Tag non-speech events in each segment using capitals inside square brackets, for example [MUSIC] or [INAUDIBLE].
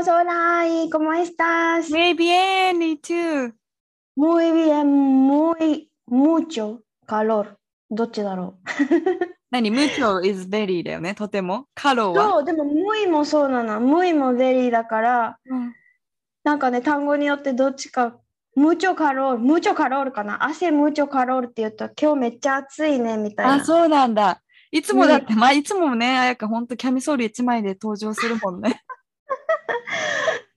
Todos, hola y ¿cómo estás? Muy bien, me too! Muy bien, muy, mucho calor. どっちだろ何 ?mucho is very だよね、とても。カロうは。そう、でも muy もそうなの。muy も very だから、うんなんかね、単語によってどっちか、mucho calor、mucho calor かな。hace mucho calor って言うと、今日めっちゃ暑いね、みたいな。あ、そうなんだ。いつもだって、まあいつもね、彩香ほんとキャミソール1枚で登場するもんね。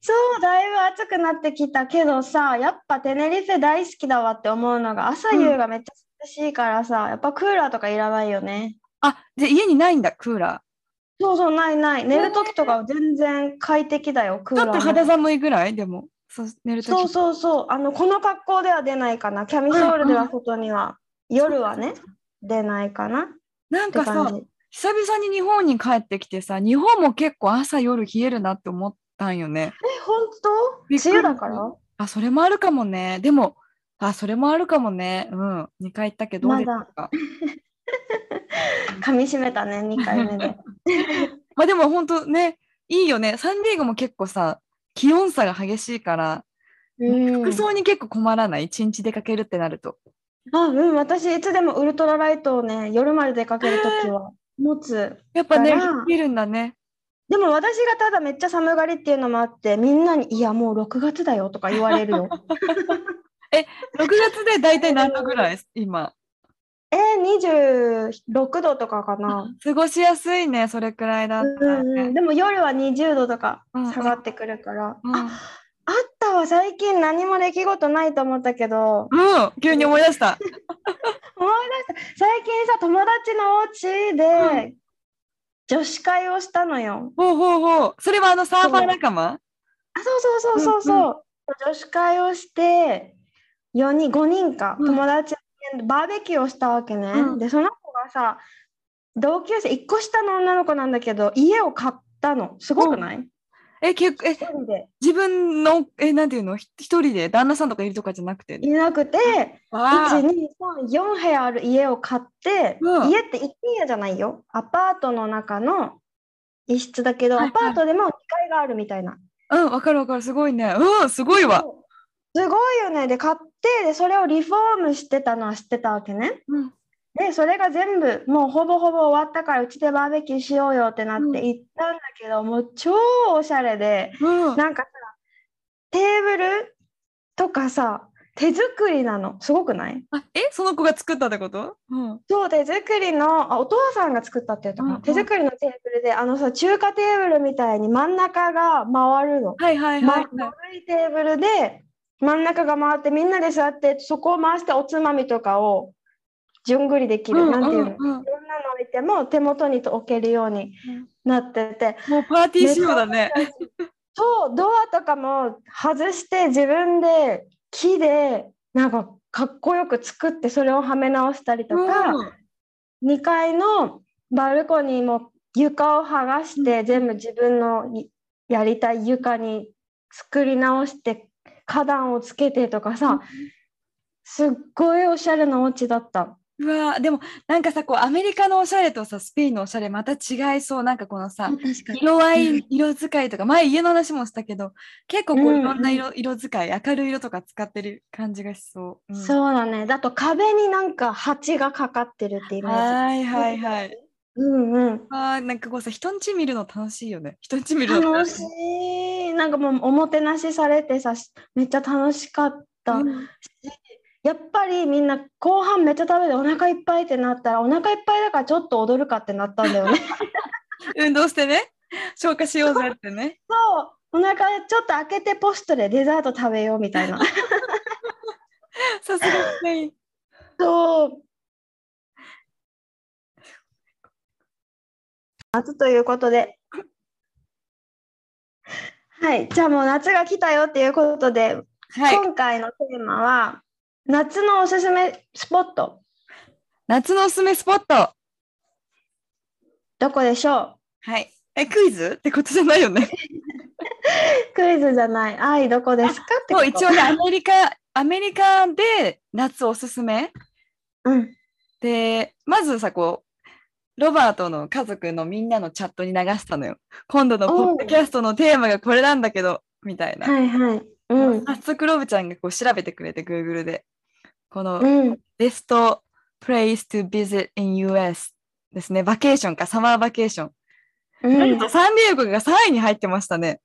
そう、だいぶ暑くなってきたけどさ、やっぱテネリフェ大好きだわって思うのが、朝夕がめっちゃ涼しいからさ、やっぱクーラーとかいらないよね。あ、じゃあ家にないんだ、クーラそうそう、ないない。寝るときとかは全然快適だよ、クー。ちょっと。肌寒いぐらい？でも、そう寝るとき。そうそうそう。あの、この格好では出ないかな。キャミソールでは外には、夜はね、出ないかなっなんかさ。久々に日本に帰ってきてさ、日本も結構朝夜冷えるなって思ったんよね。え、本当？びっくり梅雨だから？あ、それもあるかもね。でも、あ、それもあるかもね。うん。2回行ったけど、どうでしたか [LAUGHS] 噛み締めたね、2回目で。[LAUGHS] まあでも本当ね、いいよね。サンディエゴも結構さ、気温差が激しいから、うん服装に結構困らない？一日出かけるってなると。あ、うん、私いつでもウルトラライトをね、夜まで出かけるときは持つ。やっぱね、だから冷えるんだね。でも私がただめっちゃ寒がりっていうのもあって、みんなに、いや、もう6月だよとか言われるよ。[LAUGHS] 6月で大体何度ぐらい今？えー、26度とかかな。過ごしやすいね、それくらいだったらうんうん、ね。でも夜は20度とかうんうん下がってくるから。うんああったわ、最近何も出来事ないと思ったけど、うん、急に思い出した。[LAUGHS] 思い出した。最近さ、友達のお家で女子会をしたのよ。ほうほうほう。それはあのサーファー仲間？あ、そうそうそうそうそう。女子会をして、4人、5人か、うん友達でバーベキューをしたわけね。うんで、その子がさ、同級生、1個下の女の子なんだけど、家を買ったの。すごくない？え、結構、え、一人で。自分の、え、なんていうの？ひ一人で？旦那さんとかいるとかじゃなくて？いなくて、わ1、2、3、4部屋ある家を買って、うん家って一軒家じゃないよ。アパートの中の一室だけど、はいはいアパートでも2階があるみたいな。うん、わかるわかる。すごいね。うん、すごいわ。すごいよね。で、買って、で、それをリフォームしてたのは知ってたわけね。うん。で、それが全部、もうほぼほぼ終わったから、うちでバーベキューしようよってなっうんて行ったんだけど、もう超おしゃれで、うん。なんかさ、テーブルとかさ、手作りなの。すごくない？あ、え、その子が作ったってこと？うん。そう、手作りの、あ、お父さんが作ったって言ったかな？うんうん手作りのテーブルで、あのさ、中華テーブルみたいに真ん中が回るの。はいはいまはい、はい。丸いテーブルで、真ん中が回って、みんなで座って、そこを回しておつまみとかを順繰りできる。なんていうの。いうんうんろんなの置いても手元に置けるようになってて、もうパーティー仕様だね。そう、ドアとかも外して自分で木でなんかかっこよく作ってそれをはめ直したりとか、2階のバルコニーも床を剥がして全部自分のいやりたい床に作り直して花壇をつけてとかさ、すっごいおしゃれなお家だった。うわでもなんかさこうアメリカのおしゃれとさスペインのおしゃれまた違いそうなんかこのさ色合い色使いとか前家の話もしたけど結構こううんいろんな色,、色使い明るい色とか使ってる感じがしそう。うんそうだね。だと壁になんか蜂がかかってるってイメージ。はいはいはい。うんうん。あーなんかこうさ人んち見るの楽しいよね。人んち見るの楽しい。なんかもうおもてなしされてさ、めっちゃ楽しかった。うんやっぱりみんな後半めっちゃ食べてお腹いっぱいってなったらお腹いっぱいだからちょっと踊るかってなったんだよね。[LAUGHS] 運動してね消化しようぜってね。そう。お腹ちょっと開けてポストでデザート食べようみたいな。[LAUGHS] さすがスペイン。そそう。夏ということで。はい、じゃあもう夏が来たよっていうことで、はい。今回のテーマは夏のおすすめスポット夏のおすすめスポット。どこでしょはい。え、クイズ？ってことじゃないよね。う [LAUGHS] クイズじゃない。愛どこですか？ってこともう一応ね、アメリカ、アメリカで夏おすすめうん。で、まずさ、こう、ロバートの家族のみんなのチャットに流したのよ。今度のポッドキャストのテーマがこれなんだけど、みたいな。はいはい。うん。早速ロブちゃんがこう調べてくれて、Google で。このうん。ベスト place to visit in US ですね。バケーションか、サマーバケーション。うんなんとサンディエゴが3位に入ってましたね。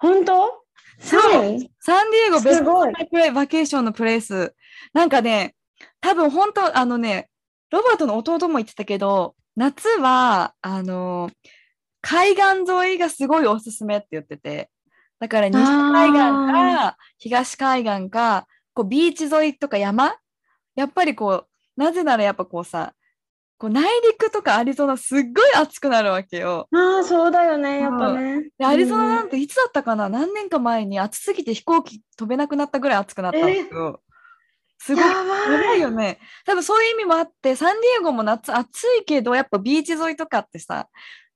本当？サンディエゴベスト。プレイバケーションのプレイス。なんかね、多分本当あのね、ロバートの弟も言ってたけど、夏は、あの、海岸沿いがすごいおすすめって言ってて、だから西海岸か東海岸か、こうビーチ沿いとか山？やっぱりこう、なぜならやっぱこうさ、こう内陸とかアリゾナすっごい暑くなるわけよ。ああ、そうだよね、やっぱね。でアリゾナなうんていつだったかな、何年か前に暑すぎて飛行機飛べなくなったぐらい暑くなったんですよ。すごい。や。ばいよね。多分そういう意味もあって、サンディエゴも夏暑いけど、やっぱビーチ沿いとかってさ、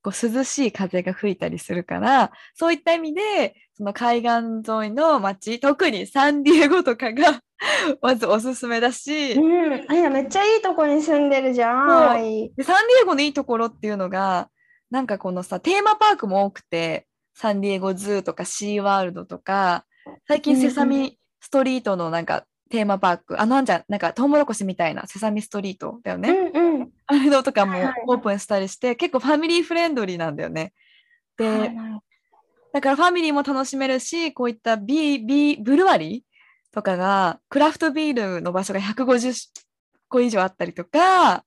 こう涼しい風が吹いたりするから、そういった意味で、その海岸沿いの街、特にサンディエゴとかが [LAUGHS] まずおすすめだし、うん。あいや、めっちゃいいとこに住んでるじゃん。でサンディエゴのいいところっていうのが、なんかこのさ、テーマパークも多くて、サンディエゴズーとかシーワールドとか、最近セサミストリートのなんかテーマパーク、あのあんじゃん、なんかトウモロコシみたいなセサミストリートだよね。うんうん。あれのとかもはいはいオープンしたりして、結構ファミリーフレンドリーなんだよね。で、はいだからファミリーも楽しめるし、こういったビービーブルワリーとかが、クラフトビールの場所が150個以上あったりとか、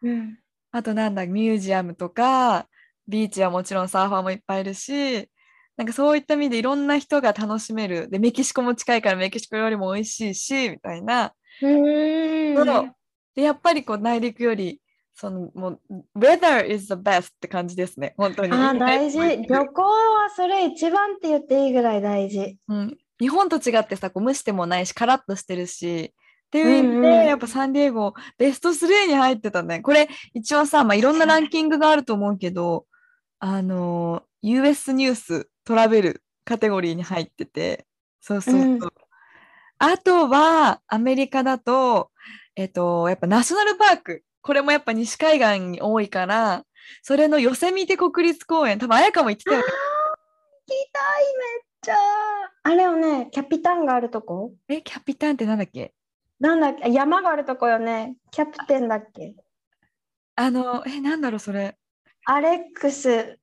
うん。あとなんだ、ミュージアムとか、ビーチはもちろんサーファーもいっぱいいるし、なんかそういった意味でいろんな人が楽しめる。で、メキシコも近いからメキシコよりも美味しいし、みたいな。で、やっぱりこう内陸より、そのもう、weather is the best って感じですね、本当に。あー大事。[LAUGHS] 旅行はそれ一番って言っていいぐらい大事。うん、日本と違ってさ、こう蒸してもないし、カラッとしてるし、っていう意味で、やっぱサンディエゴ、ベスト3に入ってたね。これ、一応さ、まあ、いろんなランキングがあると思うけど、あの、US ニューストラベルカテゴリーに入ってて、そうそうそう。うんあとは、アメリカだと、えっと、やっぱナショナルパーク。これもやっぱ西海岸に多いから、それのヨセミテ国立公園、多分綾香も言ってたよね。行きたい、めっちゃ。あれよね、キャピタンがあるとこ？え、キャピタンってなんだっけ？なんだっけ？あ山があるとこよね。キャプテンだっけ？あの、え、なんだろう、それ。アレックス、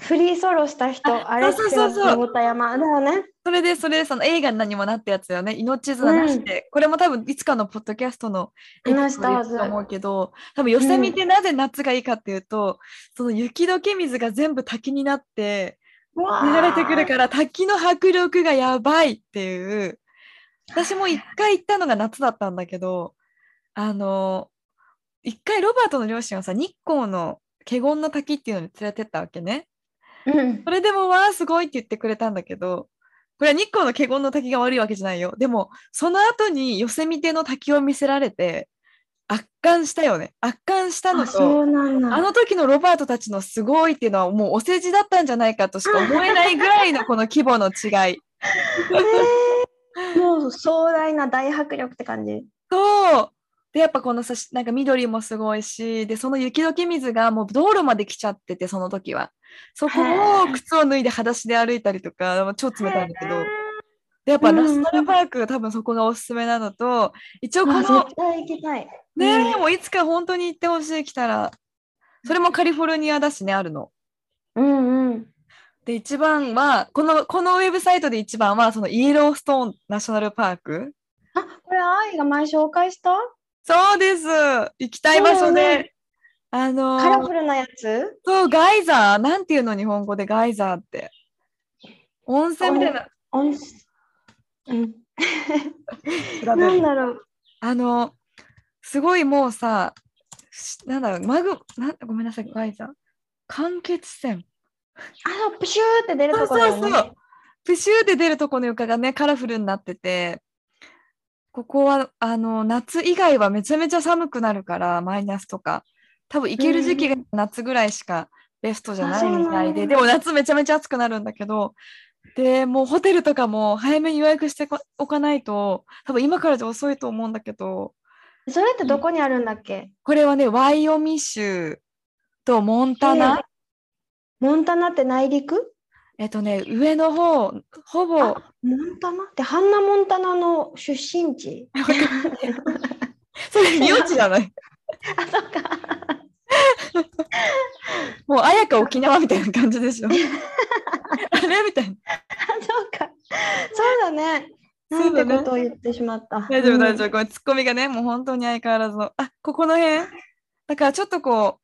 フリーソロした人、あアレックスがそうそうそうだよね。それで、それで、その映画に何もなったやつよね。命綱なしで。これも多分、いつかのポッドキャストの話したはず言うと思うけど、多分、ヨセミテなぜ夏がいいかっていうと、その雪解け水が全部滝になって、流れてくるから、滝の迫力がやばいっていう。私も一回行ったのが夏だったんだけど、あの、一回ロバートの両親はさ、日光の華厳の滝っていうのに連れてったわけね。うん。それでもわあすごいって言ってくれたんだけど、これは日光の華厳の滝が悪いわけじゃないよ。でも、その後にヨセミテの滝を見せられて、圧巻したよね。圧巻したのあ、と。あの時のロバートたちのすごいっていうのはもうお世辞だったんじゃないかとしか思えないぐらいのこの規模の違い。えーもう壮大な大迫力って感じ。そう。で、やっぱこのさ、なんか緑もすごいし、で、その雪解け水がもう道路まで来ちゃってて、その時は。そこを靴を脱いで裸足で歩いたりとか、超冷たいんだけど。で、やっぱうんナショナルパークが多分そこがおすすめなのと、一応こあ、の絶、対行きたい。ね、もういつか本当に行ってほしい来たら、それもカリフォルニアだしね、あるの。うんうん。で、一番は、この、このウェブサイトで一番は、そのイエローストーンナショナルパーク。あ、これ愛が前紹介した？そうです。行きたい場所でね。あのーカラフルなやつ？そう、ガイザー。なんていうの、日本語でガイザーって。温泉みたいな。温泉うん。なんだろう。あの、すごいもうさ、しなんだろう、マグ、なんごめんなさい、ガイザー。間欠泉。あの、プシューって出るそうとこだよね。そうそう。プシューって出るとこの床がね、カラフルになってて、ここは、あの、夏以外はめちゃめちゃ寒くなるから、マイナスとか。多分行ける時期が夏ぐらいしかベストじゃないみたいで、うなんだ。で。も夏めちゃめちゃ暑くなるんだけど、で、もうホテルとかも早めに予約しておかないと、多分今からじゃ遅いと思うんだけど、それってどこにあるんだっけ？これはね、ワイオミ州とモンタナ、モンタナって内陸？えっとね、上の方、ほぼ、あモンタナ？ってハンナ・モンタナの出身地？[LAUGHS] それ名字じゃない [LAUGHS] あ、そっか。[LAUGHS] もう、あやか沖縄みたいな感じでしょ。あれみたいな。あ、そうか。そうだね。なんてことを言ってしまった。大丈夫、大夫。丈夫。ごめん、ツッコミがね、もう本当に相変わらずの。あ、ここの辺？だからちょっとこ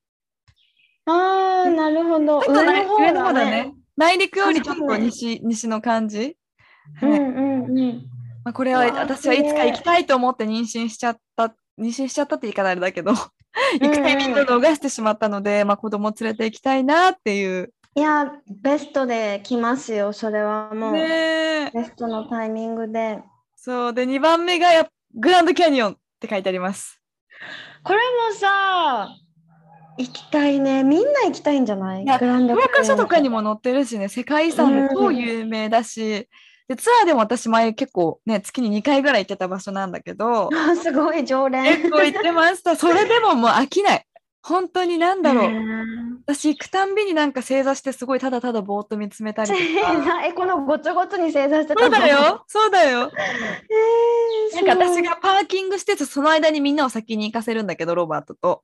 ああ、なるほど。上の方だね。。内陸よりちょっと西、西の感じ？はいうんうんうん。まあ、これは私はいつか行きたいと思って妊娠しちゃった、妊娠しちゃったって言い方あれだけど、行くタイミングを逃してしまったので、まあ子供連れて行きたいなっていう。いや、ベストで来ますよ。それはもう。ねえベストのタイミングで。そう。で、2番目がグランドキャニオンって書いてあります。これもさ、行きたいね。みんな行きたいんじゃない？いやグランド教科書とかにも。も載ってるしね、世界遺産で超有名だし、でツアーでも私前結構ね、月に2回ぐらい行ってた場所なんだけど、あすごい常連。結構行ってました。それでももう飽きない。本当になんだろう。う。私行くたんびになんか正座してすごいただただぼーっと見つめたりと正か。座え、このごちょごちょに正座してたそうのだよ、そうだよ。えーなんか私すがパーキングしてて、その間にみんなを先に行かせるんだけど、ロバートと。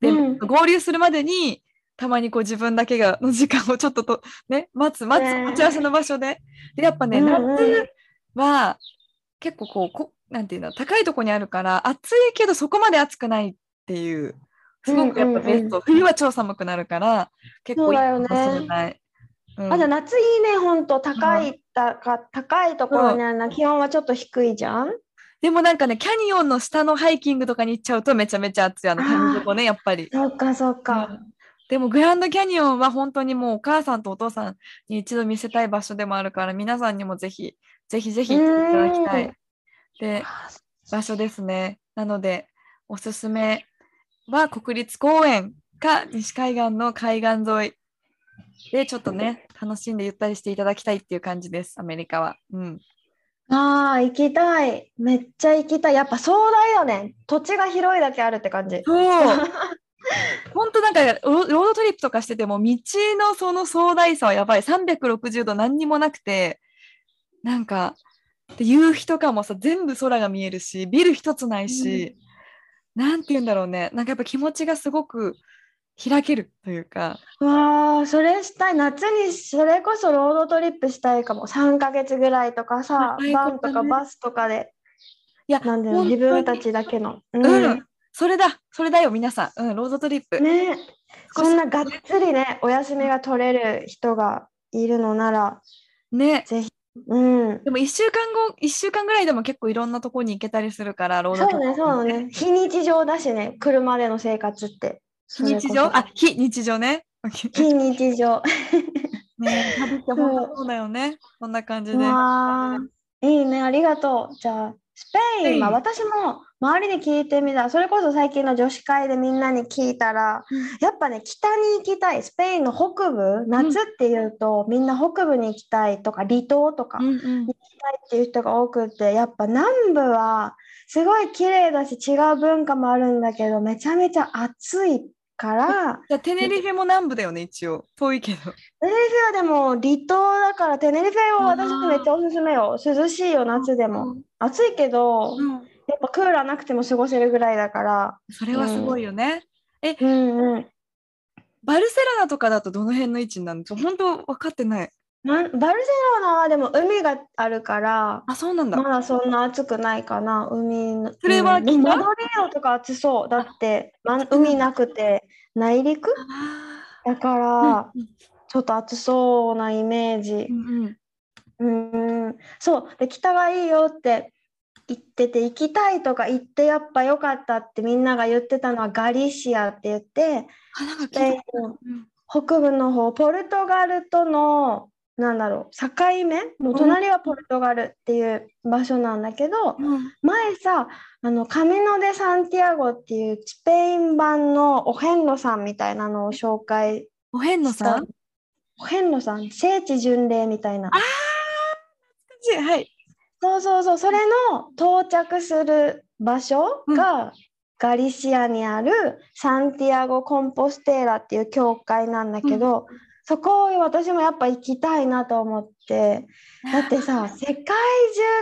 で、うん合流するまでに、たまにこう自分だけがの時間をちょっとと [LAUGHS] ね、待つ、待つ、ね待ち合わせの場所で。で、やっぱね、うんうん夏は結構こうこ、なんていうんだ、高いとこにあるから、暑いけどそこまで暑くないっていう、すごくやっぱベスト。冬は超寒くなるから、結構いいかもしれない。うんあ、じゃあ夏いいね、ほんと。高いたか、高いところにあるな。気温はちょっと低いじゃん。でもなんかね、キャニオンの下のハイキングとかに行っちゃうとめちゃめちゃ暑い、あの谷底ね、やっぱり。そっかそっか。でもグランドキャニオンは本当にもうお母さんとお父さんに一度見せたい場所でもあるから皆さんにもぜひぜひぜひ行っていただきたういで場所ですね。なのでおすすめは国立公園か西海岸の海岸沿いでちょっとね楽しんでゆったりしていただきたいっていう感じですアメリカは。うん、ああ、行きたい。めっちゃ行きたい。やっぱ壮大よね。土地が広いだけあるって感じ。そう [LAUGHS] 本当なんかロロードトリップとかしてても道のその壮大さはやばい360度何にもなくてなんかで夕日とかもさ全部空が見えるしビル一つないし、なんて言うんだろうねなんかやっぱ気持ちがすごく開けるというかわあ、それしたい。夏にそれこそロードトリップしたいかも。3ヶ月ぐらいとかさあ、最バンとかバスとかで。いやなんで自分たちだけの。ううん、それだそれだよ皆さん、うん、ロードトリップ、ね少しそんながっつりね、お休みが取れる人がいるのなら、ねぜひ。うん。でも1週間後1週間ぐらいでも結構いろんなとこに行けたりするからロードそうね、そうね。非日常だしね、車での生活って。非日常？あ非日常ね非日常。ねえ、旅って本当そうだよね。こんな感じで。いいね、ありがとう。じゃあ、スペインは私も周りに聞いてみた。それこそ最近の女子会でみんなに聞いたら、やっぱね、北に行きたい。スペインの北部、夏っていうと、みんな北部に行きたいとか、離島とかうん行うんきたいっていう人が多くて、やっぱ南部はすごい綺麗だし、違う文化もあるんだけど、めちゃめちゃ暑いから、じゃあテネリフェも南部だよね、一応。遠いけど。テネリフェはでも離島だからテネリフェは私めっちゃおすすめよ。涼しいよ、夏でも。暑いけど、やっぱクーラーなくても過ごせるぐらいだから。それはすごいよね。うんうん。バルセロナとかだとどの辺の位置になるの？本当分かってない。まバルセロナはでも海があるから、あ、そうなんだ。まだそんな暑くないかな、海の。それはうんマドリードとか暑そう。だって、ま、海なくて内陸？あだかーら、うんちょっと暑そうなイメージ。う。んうん。そう。で北はいいよって言ってて行きたいとか言ってやっぱ良かったってみんなが言ってたのはガリシアって言ってあ、なんかスペ北部の方ポルトガルとのなんだろう境目？もう隣はポルトガルっていう場所なんだけど、うん。前さあのカミノ・デ・サンティアゴっていうスペイン版のお遍路さんみたいなのを紹介お遍路さん？お遍路さん。聖地巡礼みたいな。はい。そうそうそう。それの到着する場所が、ガリシアにあるサンティアゴ・コンポステーラっていう教会なんだけど、そこ私もやっぱ行きたいなと思ってだってさ [LAUGHS] 世界中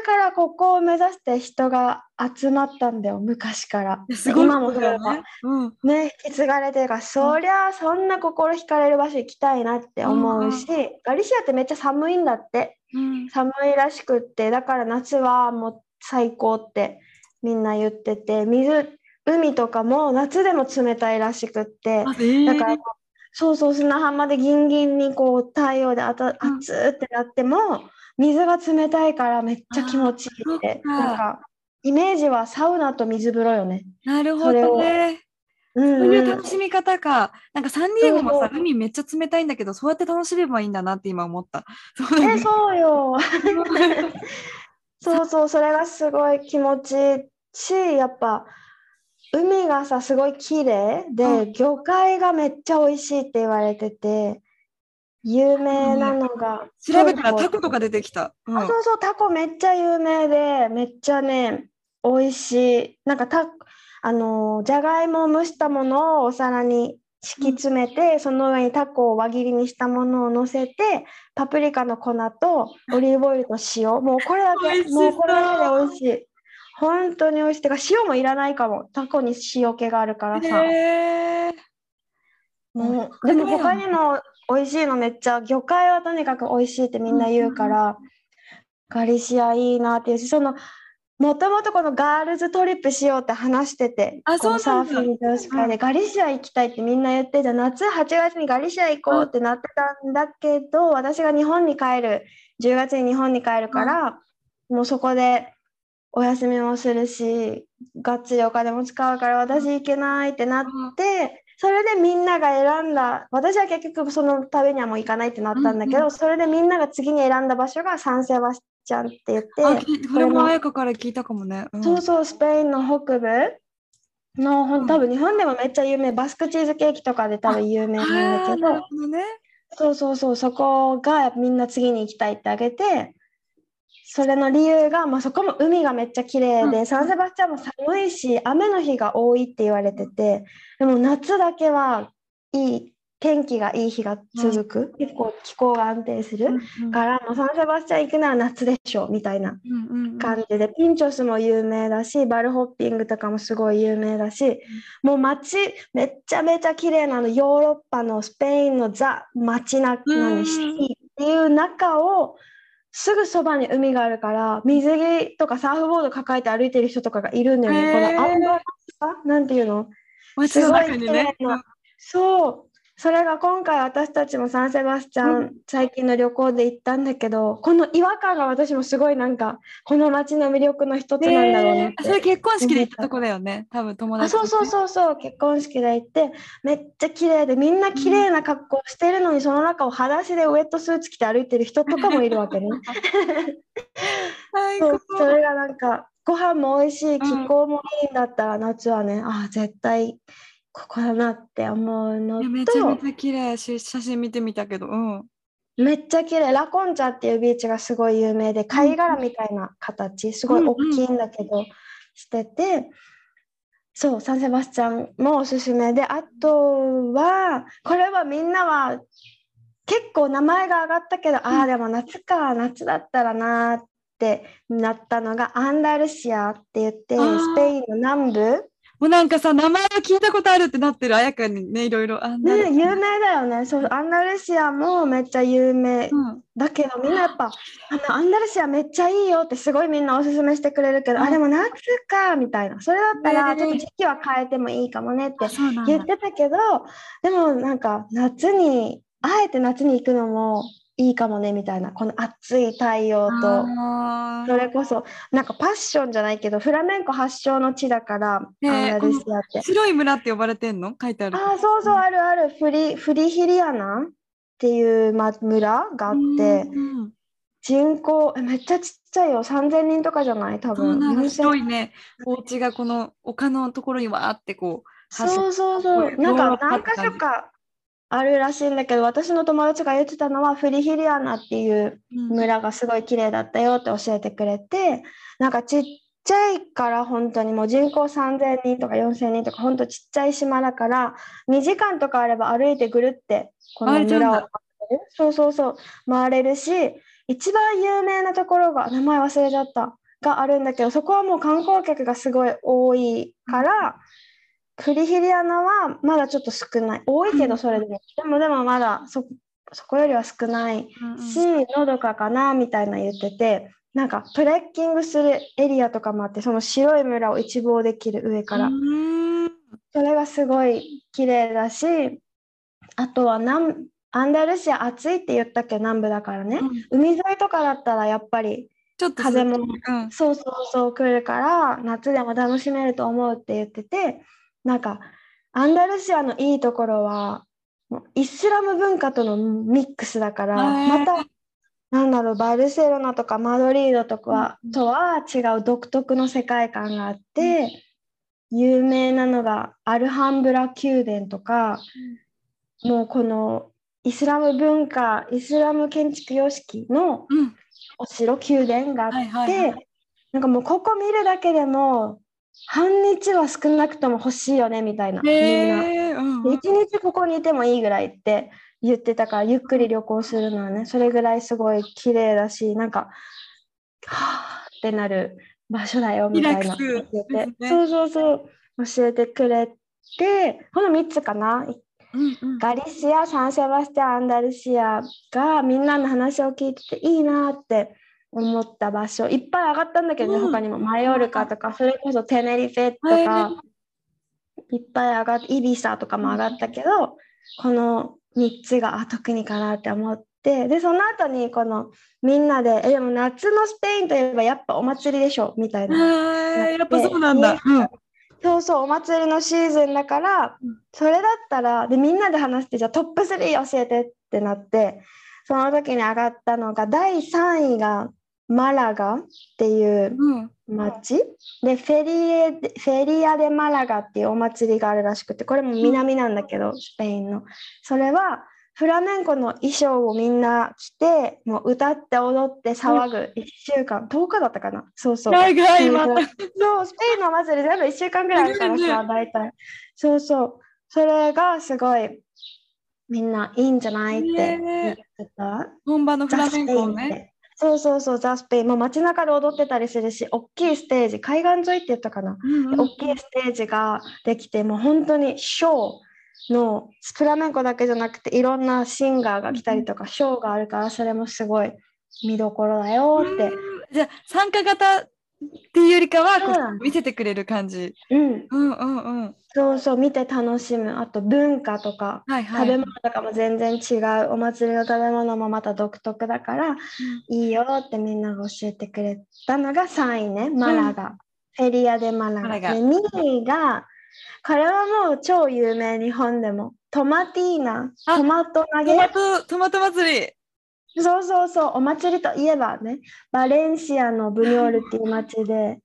からここを目指して人が集まったんだよ昔から。すごい今もそれは。うん。ね、引き継がれてるから、そりゃそんな心惹かれる場所行きたいなって思うし、ガリシアってめっちゃ寒いんだってうん。寒いらしくってだから夏はもう最高ってみんな言ってて水海とかも夏でも冷たいらしくってだからそうそう砂浜でギンギンにこう太陽であたうん熱ってなっても水が冷たいからめっちゃ気持ちいいってなんかイメージはサウナと水風呂よね。なるほどね。うんそういう楽しみ方か。なんかサンディエゴもさ、海めっちゃ冷たいんだけど、そうやって楽しめばいいんだなって今思った。そうだえ、ねそうよ。[LAUGHS] そうそう、それがすごい気持ちいいし、やっぱ海がさ、すごい綺麗で、う魚介がめっちゃ美味しいって言われてて、有名なのが、調べたらタコとか出てきた。うんあそうそう、タコめっちゃ有名で、めっちゃね、美味しい。なんかた、あのー、じゃがいもを蒸したものをお皿に敷き詰めて、その上にタコを輪切りにしたものを乗せて、パプリカの粉とオリーブオイルと塩、もうこれだけ、もうこれだけで美味しい。本当に美味しい。てか塩もいらないかも。タコに塩気があるからさ。へー。もうでも他にも美味しいのめっちゃ魚介はとにかく美味しいってみんな言うから、ガリシアいいなっていうしそのもともとこのガールズトリップしようって話しててあそうサーフィン女子会で、ガリシア行きたいってみんな言ってじゃあ夏8月にガリシア行こうってなってたんだけど、私が日本に帰る10月に日本に帰るから、もうそこでお休みもするしがっつりお金も使うから私行けないってなって。それでみんなが選んだ私は結局その旅にはもう行かないってなったんだけど、うんうそれでみんなが次に選んだ場所がサンセバスチャンって言って、これも彩香から聞いたかもね。うんそうそうスペインの北部のほん多分日本でもめっちゃ有名バスクチーズケーキとかで多分有名なんだけどほどね。そうそうそうそこがみんな次に行きたいってあげてそれの理由が、まあ、そこも海がめっちゃ綺麗で、うん。サンセバスチャンも寒いし雨の日が多いって言われててでも夏だけはいい天気がいい日が続く、結構気候が安定する、うんからもうサンセバスチャン行くなら夏でしょみたいなうんうんうん。感じで、ピンチョスも有名だしバルホッピングとかもすごい有名だし、もう街めっちゃめちゃ綺麗なのヨーロッパのスペインのザ街なうん。のシティっていう中をすぐそばに海があるから水着とかサーフボード抱えて歩いてる人とかがいるんだよね。このアンドラなんていうの？そうそれが今回私たちもサンセバスチャン、うん。最近の旅行で行ったんだけどこの違和感が私もすごいなんかこの街の魅力の一つなんだろうなってえーそれ結婚式で行ったとこだよね。多分友あ達そうそうそうそう。結婚式で行ってめっちゃ綺麗でみんな綺麗な格好してるのに、その中を裸足でウェットスーツ着て歩いてる人とかもいるわけね。最そう高それがなんかご飯も美味しい気候もいいんだったら夏はね、ああ絶対ここだなって思うのいやめちゃめとちゃ綺麗し写真見てみたけど、うん。めっちゃ綺麗。ラコンチャっていうビーチがすごい有名で貝殻みたいな形すごい大きいんだけど、しててそうサンセバスチャンもおすすめであとはこれはみんなは結構名前が上がったけど、ああでも夏か夏だったらなーってなったのがアンダルシアって言ってスペインの南部もうなんかさ、名前を聞いたことあるってなってる、あやかにね、いろいろ。あんなね有名だよねそうアンダルシアもめっちゃ有名うん。だけどみんなやっぱあのアンダルシアめっちゃいいよってすごいみんなおすすめしてくれるけど、うんあでも夏かみたいなそれだったらねちょっと時期は変えてもいいかもねって。言ってたけどでもなんか夏にあえて夏に行くのもいいかもねみたいな。この暑い太陽と。それこそなんかパッションじゃないけどフラメンコ発祥の地だから。白い村って呼ばれてんの？書いてある。ああそうそうあるある。フリフリヒリアナっていう、ま、村があってうん人口えめっちゃちっちゃいよ。3000人とかじゃない？多分。そうなんだ4000広いね。お家がこの丘のところにわーってこう。そうそうこそう。なんか何か所かあるらしいんだけど私の友達が言ってたのはフリヒリアナっていううん。村がすごい綺麗だったよって教えてくれてなんかちっちゃいから本当にもう人口3000人とか4000人とか本当ちっちゃい島だから2時間とかあれば歩いてぐるってこの村をそうそうそう。回れるし一番有名なところが名前忘れちゃった。があるんだけどそこはもう観光客がすごい多いからクリヒリアナはまだちょっと少ない。多いけどそれでも。でもでもまだそそこよりは少ないうんうん。し、のどかかなみたいな言っててなんかトレッキングするエリアとかもあってその白い村を一望できる上から、うん。それがすごい綺麗だしあとは南アンダルシア暑いって言ったっけ？南部だからね、海沿いとかだったらやっぱりちょっと風もうん。そうそうそう来るから夏でも楽しめると思うって言っててなんかアンダルシアのいいところはイスラム文化とのミックスだからまたなんだろうバルセロナとかマドリードとかうんとは違う独特の世界観があって有名なのがアルハンブラ宮殿とかもうこのイスラム文化イスラム建築様式のうん。お城宮殿があって、なんかもうここ見るだけでも半日は少なくとも欲しいよねみたいな、みんな。へーうんうん。一日ここにいてもいいぐらいって言ってたからゆっくり旅行するのはねそれぐらいすごい綺麗だしなんかはあってなる場所だよみたいな教えて、ね。そうそうそう。教えてくれてこの3つかな？うんうん。ガリシア、サンセバスティアンダルシアがみんなの話を聞いてていいなって思った場所。いっぱい上がったんだけどね、うん。他にも。マヨルカとかそれこそテネリフェとへかいっぱい上がってイビサとかも上がったけどこの3つがあ特にかなって思ってでその後にこのみんなでえでも夏のスペインといえばやっぱお祭りでしょみたいな。やっぱそうなんだ。うん。そうそうお祭りのシーズンだから、うんそれだったらでみんなで話してじゃあトップ3教えてってなってその時に上がったのが第3位がマラガっていううん。町？でフェリエでフェリア・デ・マラガっていうお祭りがあるらしくてこれも南なんだけど、スペインの。それはフラメンコの衣装をみんな着てもう歌って踊って騒ぐ1週間。10日だったかな？そうそう。長いまた。そうスペインのお祭り全部1週間ぐらいあるからさ、大体。そうそう。それがすごいみんないいんじゃないって言ねってた。本場のフザ・ラメンコね。て。そうそうそう、ザ・スペイン。もう街中で踊ってたりするし、大きいステージ、海岸沿いって言ったかな。うんうん大きいステージができて、もう本当にショーのフラメンコだけじゃなくて、いろんなシンガーが来たりとか、ショーがあるから、それもすごい見どころだよって。じゃあ参加型っていうよりかは見せてくれる感じ。うん、うんうんうん。そうそう、見て楽しむ。あと文化とか、はいはい。食べ物とかも全然違う。お祭りの食べ物もまた独特だから、いいよってみんなが教えてくれたのが3位ね、マラガ。フェリア・デ・マラガ。マラガで2位が、これはもう超有名、日本でも。トマティーナ、あトマト投トげ。マトトマト祭り。そうそうそう、お祭りといえばね、バレンシアのブニョールっていう街で、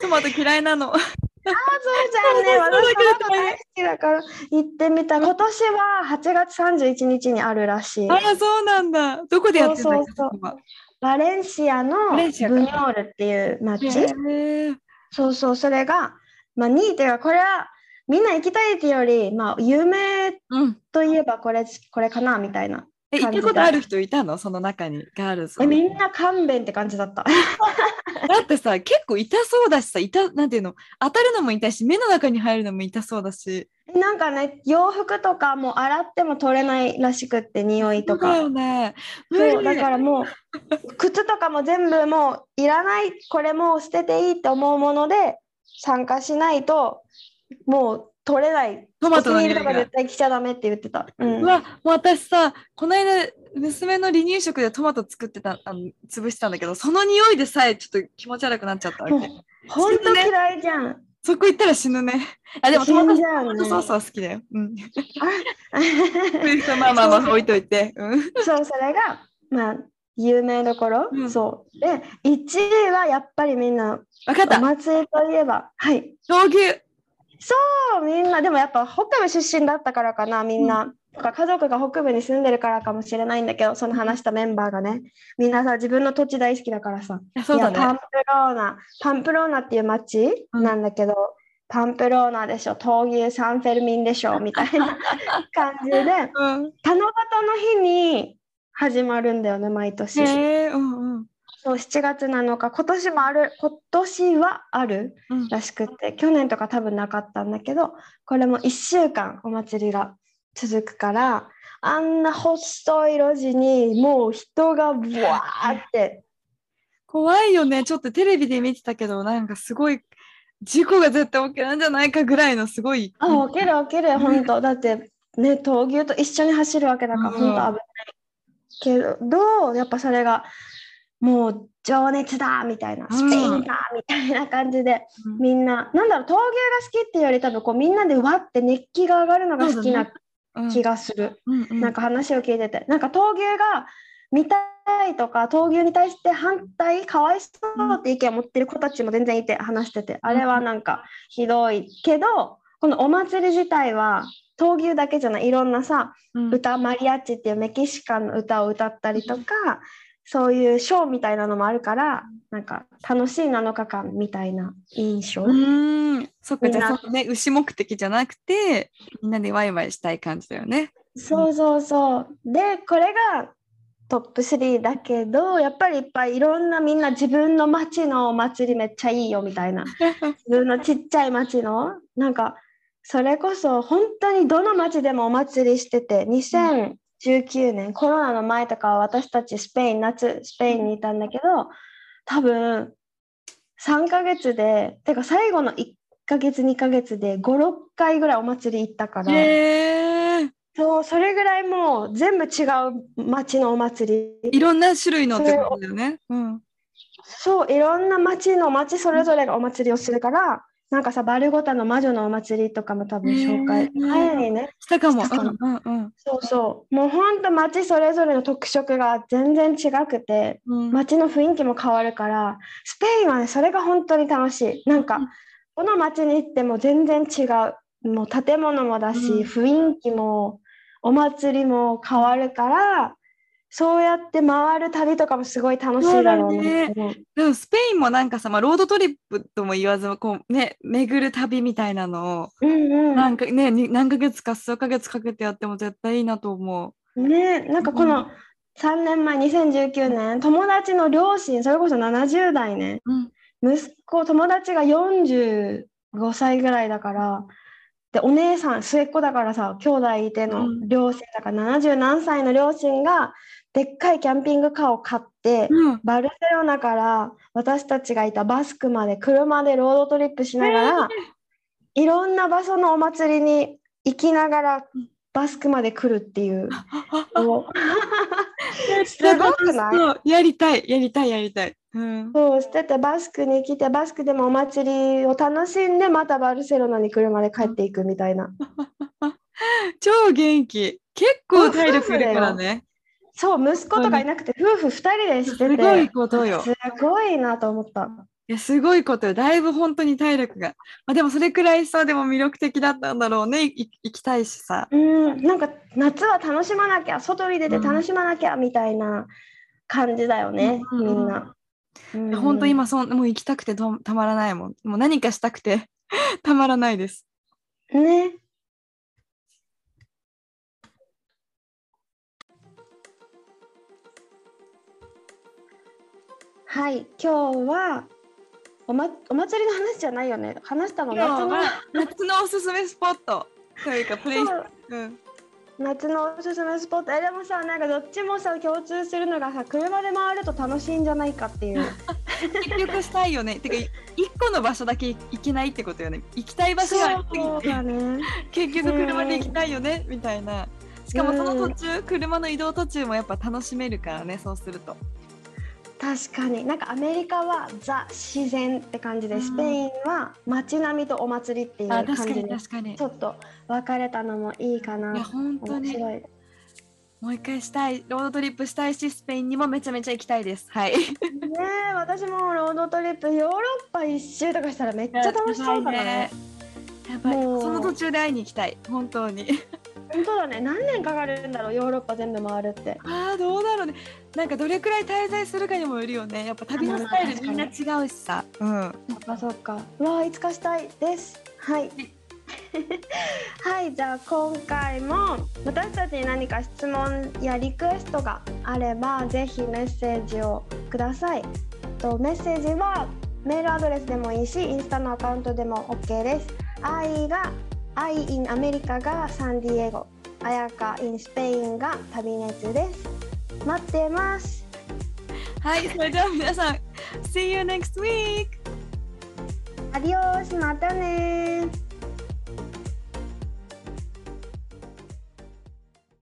トマト嫌いなの。あ、そうじゃんね。[LAUGHS] 私トマト大好きだから行ってみた。今年は8月31日にあるらしい。あらそうなんだ。どこでやってんだっけそうそうそうそこは？バレンシアのブニョールっていう街。へーそうそう、それが、まあ、2位というか、これはみんな行きたいっていうより、まあ、有名うん。といえばこれこれかなみたいな。え行ったことある人いたの？その中にガールズ。え、みんな勘弁って感じだった。[LAUGHS] だってさ結構痛そうだしさいたなんていうの？当たるのも痛いし目の中に入るのも痛そうだし。なんかね、洋服とかも洗っても取れないらしくって、匂いとか。そうね。そうだらからもう靴とかも全部もういらないこれもう捨てていいって思うもので参加しないともう取れない。トマトの匂いが絶対来ちゃダメって言ってた。うんうわ、もう私さ、この間、娘の離乳食でトマト作ってた、あの潰したんだけど、その匂いでさえちょっと気持ち悪くなっちゃったわけ。本当嫌いじゃん。そこ行ったら死ぬね。あ、でもトマトねトマトソースは好きだよ。うん。あまあまあまあ置いといて。うん。そう、それが、まあ、有名どころ、うんそう。で、1位はやっぱりみんな、おわかった。祭りといえば、はい。闘牛。そう、みんな、でもやっぱ北部出身だったからかな、みんな。とか家族が北部に住んでるからかもしれないんだけど、その話したメンバーがね、みんなさ、自分の土地大好きだからさ、いやそうだね。パンプローナ、パンプローナっていう町うんなんだけど、パンプローナでしょ、闘牛サンフェルミンでしょ、みたいな [LAUGHS] 感じで、うん。七夕の日に始まるんだよね、毎年。うんうん。そう、7月7日、今年もある、今年はあるうんらしくって、去年とか多分なかったんだけど、これも1週間お祭りが続くから、あんな細い路地にもう人がブワーって、怖いよね。ちょっとテレビで見てたけど、なんかすごい事故が絶対起きるんじゃないかぐらいのすごい。あ、起きる起きる、本当。だってね、闘牛と一緒に走るわけだから、うん本当危ない。けど、やっぱそれが、もう情熱だみたいな、スペインだみたいな感じで、うん。みんな、なんだろう、闘牛が好きっていうより多分こうみんなでわって熱気が上がるのが好きなうん。気がする。うんうん。なんか話を聞いてて、なんか闘牛が見たいとか、闘牛に対して反対、かわいそうって意見を持ってる子たちも全然いて話してて、あれはなんかひどいけど、このお祭り自体は闘牛だけじゃない、いろんなさ、うん。歌、マリアッチっていうメキシカンの歌を歌ったりとか、そういうショーみたいなのもあるから、なんか楽しい7日間みたいな印象。うーん、そっか、じゃあそのね、牛目的じゃなくて、みんなでワイワイしたい感じだよね。そうそうそう。で、これがトップ3だけど、やっぱりいっぱいいろんなみんな自分の町のお祭りめっちゃいいよみたいな。[LAUGHS] 自分のちっちゃい町の、なんか、それこそ本当にどの町でもお祭りしてて、2019年、コロナの前とかは私たちスペイン、夏スペインにいたんだけど、多分3ヶ月で、てか最後の1ヶ月、2ヶ月で5、6回ぐらいお祭り行ったから。へえ。そう、それぐらいもう全部違う町のお祭り。いろんな種類のってことだよね。うん。そう、いろんな町の町それぞれがお祭りをするから、なんかさ、バルゴタの魔女のお祭りとかも多分紹介。前にね、したかも。そうそう。もうほんと町それぞれの特色が全然違くて、うん。街の雰囲気も変わるから、スペインはね、それが本当に楽しい。なんかうん、どの町に行っても全然違う。もう建物もだし、うん雰囲気も、お祭りも変わるから、そうやって回る旅とかもすごい楽しいだろうなって思う。でもスペインもなんかさ、まあ、ロードトリップとも言わずこうね巡る旅みたいなのをうんうん。なんかねに何ヶ月か数ヶ月かけてやっても絶対いいなと思ねなんかこうの3年前、2019年、友達の両親、それこそ70代ね、う。うん息子、友達が45歳ぐらいだから、で、お姉さん、末っ子だからさ、兄弟いてのうん両親だから、70何歳の両親が、でっかいキャンピングカーを買って、うん、バルセロナから私たちがいたバスクまで車でロードトリップしながら、いろんな場所のお祭りに行きながらうんバスクまで来るっていう。す [LAUGHS] すごくない？やりたいやりたいやりたい。うん、そうしててバスクに来てバスクでもお祭りを楽しんでまたバルセロナに車で帰っていくみたいな。[LAUGHS] 超元気結構体力いるからね。そう息子とかいなくて夫婦2人でしててすごいことよ。すごいなと思った。いやすごいことよ。だいぶ本当に体力が。まあ、でもそれくらいさでも魅力的だったんだろうねい行きたいしさ。うんなんか夏は楽しまなきゃ外に出て楽しまなきゃみたいな感じだよね、うんみんな。うん本当今そんもう行きたくてとたまらないもん。もう何かしたくて [LAUGHS] たまらないです。ね。はい、今日はお,、ま、お祭りの話じゃないよね。話したの夏のは夏のおすすめスポットというかプレイスそううん、夏のおすすめスポット。えでもさ、なんかどっちもさ共通するのがさ、車で回ると楽しいんじゃないかっていう。結局したいよね。てか、一個の場所だけ行けないってことよね。行きたい場所がありすぎて、そうだね。結局車で行きたいよね、みたいな。しかもその途中、車の移動途中もやっぱ楽しめるからね、そうすると。確かになんかアメリカはザ自然って感じで、うんスペインは街並みとお祭りっていうあ、感じでち。ょっと分かれたのもいいかいや、な。本当に。もう一回したい。ロードトリップしたいし、スペインにもめちゃめちゃ行きたいです。はい。ねえ私もロードトリップヨーロッパ一周とかしたらめっちゃ楽しそうかなね。やばい。その途中で会いに行きたい。本当に。本当だね何年かかるんだろうヨーロッパ全部回るって。ああ、どうだろうね。なんかどれくらい滞在するかにもよるよね。やっぱ旅のスタイルみんな違うしさ。うん。そっかそっか。うわあいつかしたいです。はい。[LAUGHS] はいじゃあ今回も私たちに何か質問やリクエストがあればぜひメッセージをください。とメッセージはメールアドレスでもいいしインスタのアカウントでも OK です。愛が I in アメリカがサンディエゴ、あやか in スペインが旅熱です。待ってます。はい、それでは皆さん、See you next week! アディオスまたねー